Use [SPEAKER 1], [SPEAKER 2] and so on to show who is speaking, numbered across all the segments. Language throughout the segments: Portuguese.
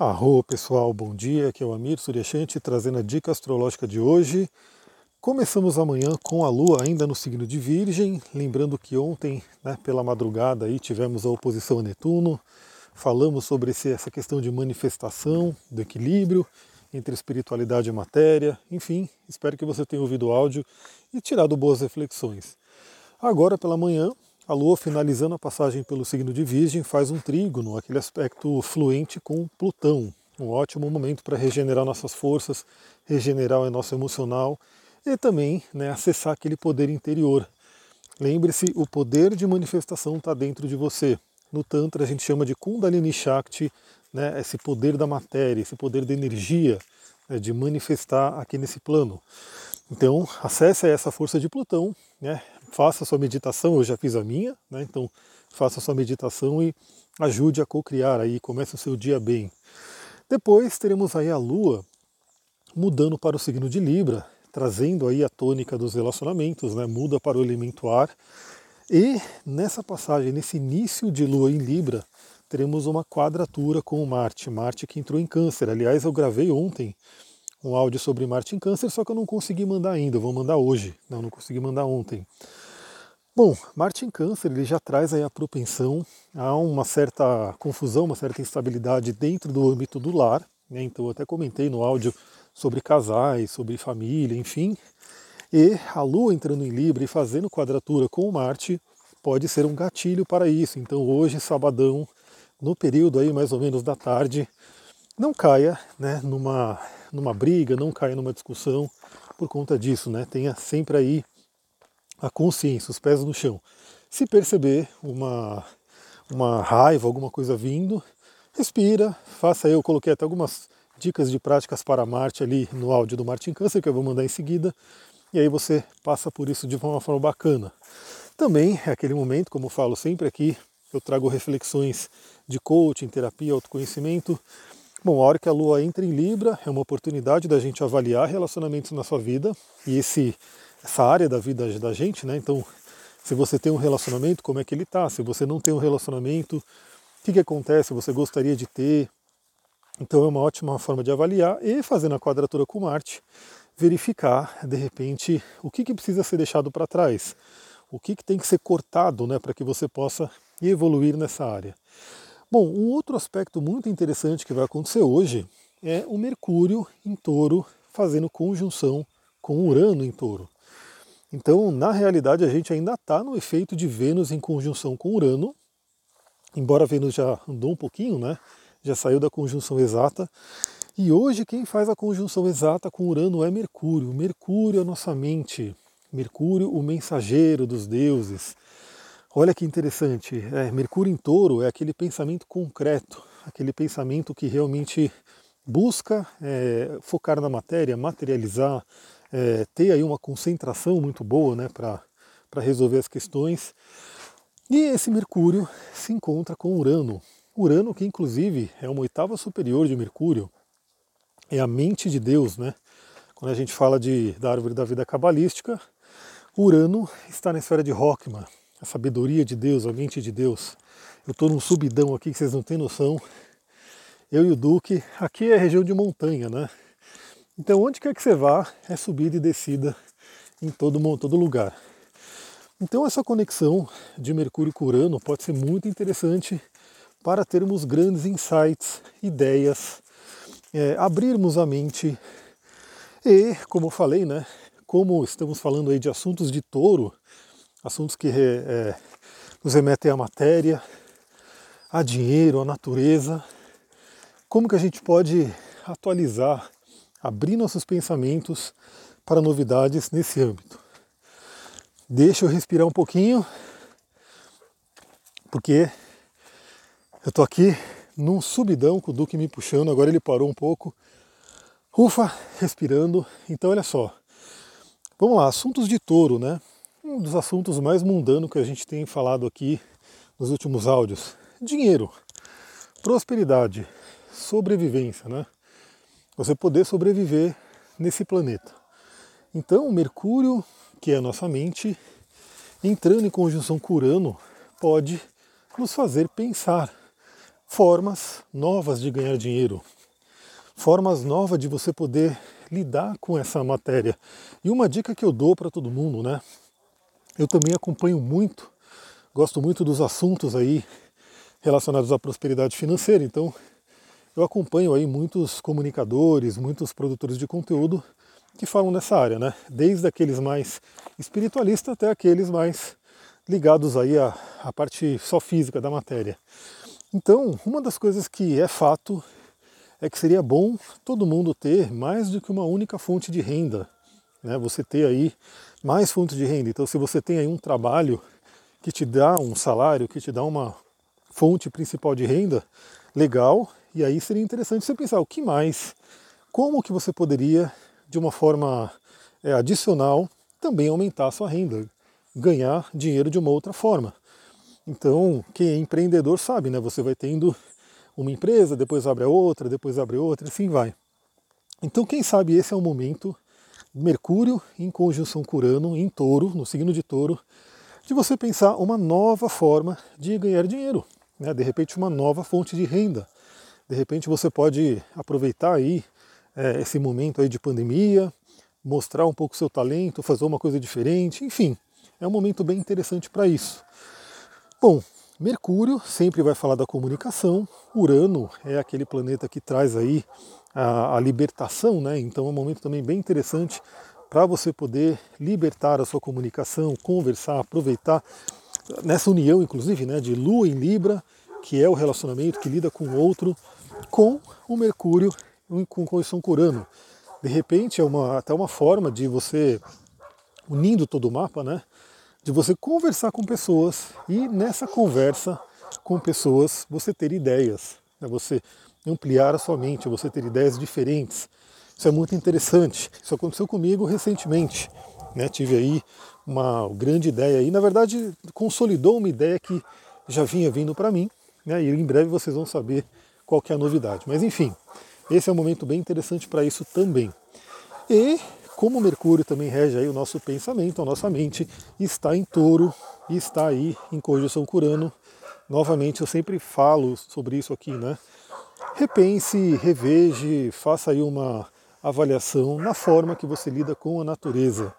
[SPEAKER 1] Arro pessoal, bom dia, aqui é o Amir Suryashanti trazendo a dica astrológica de hoje. Começamos amanhã com a Lua ainda no signo de Virgem, lembrando que ontem, né, pela madrugada, aí tivemos a oposição a Netuno, falamos sobre esse, essa questão de manifestação, do equilíbrio entre espiritualidade e matéria, enfim, espero que você tenha ouvido o áudio e tirado boas reflexões. Agora pela manhã, a Lua, finalizando a passagem pelo signo de Virgem, faz um trígono, aquele aspecto fluente com Plutão. Um ótimo momento para regenerar nossas forças, regenerar o nosso emocional e também né, acessar aquele poder interior. Lembre-se, o poder de manifestação está dentro de você. No Tantra a gente chama de Kundalini Shakti, né, esse poder da matéria, esse poder da energia, né, de manifestar aqui nesse plano. Então, acesse essa força de Plutão, né, faça a sua meditação, eu já fiz a minha, né? então faça a sua meditação e ajude a co-criar aí, comece o seu dia bem. Depois teremos aí a Lua mudando para o signo de Libra, trazendo aí a tônica dos relacionamentos, né? muda para o elemento ar. E nessa passagem, nesse início de Lua em Libra, teremos uma quadratura com Marte, Marte que entrou em câncer. Aliás, eu gravei ontem um áudio sobre Marte em Câncer, só que eu não consegui mandar ainda, eu vou mandar hoje, não, não consegui mandar ontem. Bom, Marte em Câncer ele já traz aí a propensão a uma certa confusão, uma certa instabilidade dentro do âmbito do lar, né? então eu até comentei no áudio sobre casais, sobre família, enfim. E a Lua entrando em Libra e fazendo quadratura com Marte pode ser um gatilho para isso. Então hoje, sabadão, no período aí mais ou menos da tarde, não caia né, numa numa briga, não caia numa discussão por conta disso, né? Tenha sempre aí a consciência, os pés no chão. Se perceber uma, uma raiva, alguma coisa vindo, respira, faça eu coloquei até algumas dicas de práticas para Marte ali no áudio do Marte em Câncer, que eu vou mandar em seguida, e aí você passa por isso de uma forma bacana. Também é aquele momento, como eu falo sempre aqui, eu trago reflexões de coaching, terapia, autoconhecimento, Bom, a hora que a Lua entra em Libra é uma oportunidade da gente avaliar relacionamentos na sua vida e esse, essa área da vida da gente, né? Então, se você tem um relacionamento, como é que ele está? Se você não tem um relacionamento, o que, que acontece? Você gostaria de ter? Então, é uma ótima forma de avaliar e fazendo a quadratura com Marte, verificar de repente o que, que precisa ser deixado para trás, o que, que tem que ser cortado, né, para que você possa evoluir nessa área. Bom, um outro aspecto muito interessante que vai acontecer hoje é o Mercúrio em touro fazendo conjunção com Urano em touro. Então, na realidade, a gente ainda está no efeito de Vênus em conjunção com Urano, embora Vênus já andou um pouquinho, né? Já saiu da conjunção exata. E hoje quem faz a conjunção exata com Urano é Mercúrio. Mercúrio é a nossa mente. Mercúrio, o mensageiro dos deuses. Olha que interessante, é, Mercúrio em touro é aquele pensamento concreto, aquele pensamento que realmente busca é, focar na matéria, materializar, é, ter aí uma concentração muito boa né, para resolver as questões. E esse Mercúrio se encontra com Urano. Urano, que inclusive é uma oitava superior de Mercúrio, é a mente de Deus, né? Quando a gente fala de, da árvore da vida cabalística, Urano está na esfera de Rockman, a sabedoria de Deus, a mente de Deus. Eu estou num subidão aqui que vocês não têm noção. Eu e o Duque, aqui é região de montanha, né? Então onde quer que você vá, é subida e descida em todo, todo lugar. Então essa conexão de Mercúrio com Urano pode ser muito interessante para termos grandes insights, ideias, é, abrirmos a mente e, como eu falei, né, como estamos falando aí de assuntos de touro, assuntos que é, nos remetem à matéria, a dinheiro, à natureza. Como que a gente pode atualizar, abrir nossos pensamentos para novidades nesse âmbito? Deixa eu respirar um pouquinho, porque eu estou aqui num subidão com o Duque me puxando, agora ele parou um pouco. Ufa, respirando. Então olha só. Vamos lá, assuntos de touro, né? um dos assuntos mais mundanos que a gente tem falado aqui nos últimos áudios. Dinheiro, prosperidade, sobrevivência, né? Você poder sobreviver nesse planeta. Então, Mercúrio, que é a nossa mente, entrando em conjunção com Urano, pode nos fazer pensar, formas novas de ganhar dinheiro, formas novas de você poder lidar com essa matéria. E uma dica que eu dou para todo mundo, né? Eu também acompanho muito, gosto muito dos assuntos aí relacionados à prosperidade financeira, então eu acompanho aí muitos comunicadores, muitos produtores de conteúdo que falam nessa área, né? Desde aqueles mais espiritualistas até aqueles mais ligados aí à, à parte só física da matéria. Então, uma das coisas que é fato é que seria bom todo mundo ter mais do que uma única fonte de renda. Né? Você ter aí mais fontes de renda. Então, se você tem aí um trabalho que te dá um salário, que te dá uma fonte principal de renda, legal. E aí seria interessante você pensar o que mais, como que você poderia, de uma forma é, adicional, também aumentar a sua renda, ganhar dinheiro de uma outra forma. Então, quem é empreendedor sabe, né? Você vai tendo uma empresa, depois abre a outra, depois abre outra, assim vai. Então, quem sabe esse é o momento, Mercúrio em conjunção com Urano, em touro, no signo de touro, de você pensar uma nova forma de ganhar dinheiro. Né? De repente, uma nova fonte de renda. De repente, você pode aproveitar aí é, esse momento aí de pandemia, mostrar um pouco seu talento, fazer uma coisa diferente, enfim, é um momento bem interessante para isso. Bom, Mercúrio sempre vai falar da comunicação, Urano é aquele planeta que traz aí a, a libertação, né? Então é um momento também bem interessante para você poder libertar a sua comunicação, conversar, aproveitar nessa união, inclusive, né, de Lua em Libra, que é o relacionamento que lida com o outro, com o Mercúrio com condição com. De repente é uma, até uma forma de você, unindo todo o mapa, né, de você conversar com pessoas e nessa conversa com pessoas você ter ideias, né? você ampliar a sua mente, você ter ideias diferentes. Isso é muito interessante. Isso aconteceu comigo recentemente. Né? Tive aí uma grande ideia e na verdade consolidou uma ideia que já vinha vindo para mim, né? e em breve vocês vão saber qual a novidade. Mas enfim, esse é um momento bem interessante para isso também. E como Mercúrio também rege aí o nosso pensamento, a nossa mente, está em touro e está aí em conjunção com Urano. Novamente, eu sempre falo sobre isso aqui, né? Repense, reveje, faça aí uma avaliação na forma que você lida com a natureza.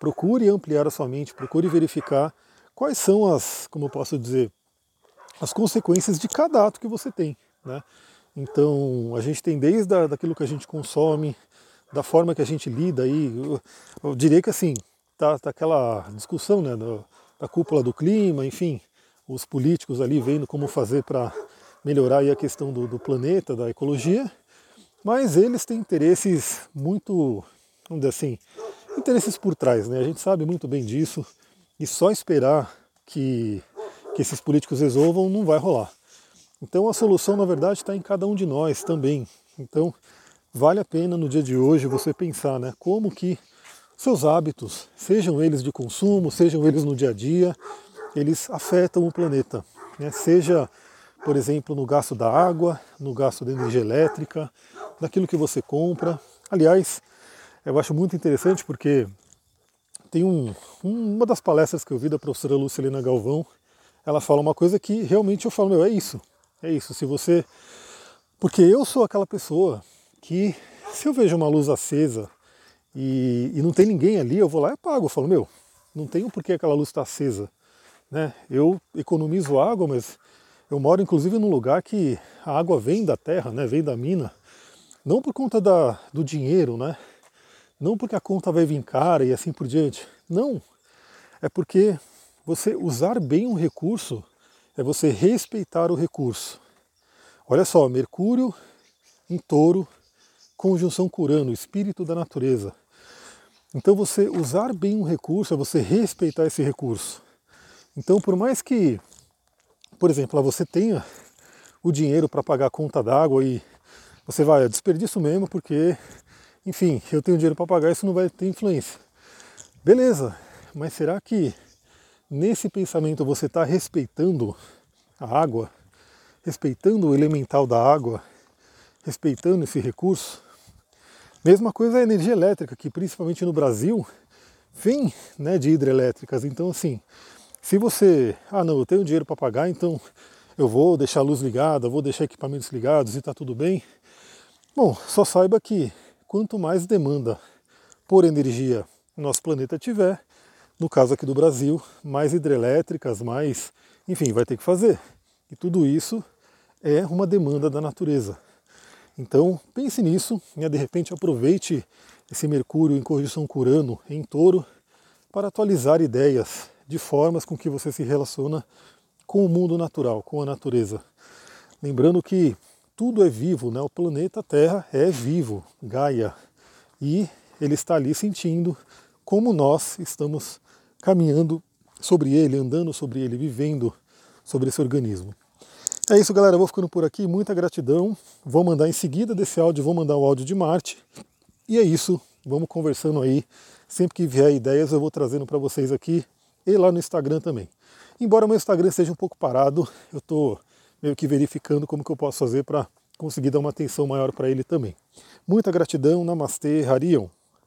[SPEAKER 1] Procure ampliar a sua mente, procure verificar quais são as, como eu posso dizer, as consequências de cada ato que você tem, né? Então, a gente tem desde a, daquilo que a gente consome, da forma que a gente lida aí, eu, eu diria que assim, tá, tá aquela discussão né, do, da cúpula do clima, enfim, os políticos ali vendo como fazer para melhorar a questão do, do, planeta, da ecologia, mas eles têm interesses muito, vamos dizer assim, interesses por trás, né? A gente sabe muito bem disso e só esperar que, que esses políticos resolvam não vai rolar. Então a solução, na verdade, está em cada um de nós também. Então, vale a pena no dia de hoje você pensar, né, como que seus hábitos, sejam eles de consumo, sejam eles no dia a dia, eles afetam o planeta. Né? Seja, por exemplo, no gasto da água, no gasto da energia elétrica, daquilo que você compra. Aliás, eu acho muito interessante porque tem um, uma das palestras que eu vi da professora Lucilena Galvão, ela fala uma coisa que realmente eu falo, meu, é isso, é isso. Se você. Porque eu sou aquela pessoa que se eu vejo uma luz acesa e, e não tem ninguém ali, eu vou lá e apago. Eu falo, meu, não tenho por que aquela luz está acesa. Né? Eu economizo água, mas eu moro inclusive num lugar que a água vem da terra, né? vem da mina, não por conta da, do dinheiro, né? não porque a conta vai vir cara e assim por diante. Não, é porque você usar bem um recurso é você respeitar o recurso. Olha só, Mercúrio em touro conjunção curando, espírito da natureza. Então você usar bem um recurso é você respeitar esse recurso. Então por mais que, por exemplo, você tenha o dinheiro para pagar a conta d'água e você vai, é desperdício mesmo porque, enfim, eu tenho dinheiro para pagar, isso não vai ter influência. Beleza, mas será que nesse pensamento você está respeitando a água, respeitando o elemental da água, respeitando esse recurso? Mesma coisa a energia elétrica, que principalmente no Brasil vem né, de hidrelétricas. Então, assim, se você, ah não, eu tenho dinheiro para pagar, então eu vou deixar a luz ligada, vou deixar equipamentos ligados e está tudo bem. Bom, só saiba que quanto mais demanda por energia nosso planeta tiver, no caso aqui do Brasil, mais hidrelétricas, mais, enfim, vai ter que fazer. E tudo isso é uma demanda da natureza. Então pense nisso, né? de repente aproveite esse Mercúrio em conjunção Curano em touro para atualizar ideias de formas com que você se relaciona com o mundo natural, com a natureza. Lembrando que tudo é vivo, né? o planeta Terra é vivo, Gaia, e ele está ali sentindo como nós estamos caminhando sobre ele, andando sobre ele, vivendo sobre esse organismo. É isso, galera. Eu vou ficando por aqui. Muita gratidão. Vou mandar em seguida desse áudio, vou mandar o áudio de Marte. E é isso. Vamos conversando aí. Sempre que vier ideias, eu vou trazendo para vocês aqui e lá no Instagram também. Embora meu Instagram esteja um pouco parado, eu estou meio que verificando como que eu posso fazer para conseguir dar uma atenção maior para ele também. Muita gratidão. Namastê, Harion.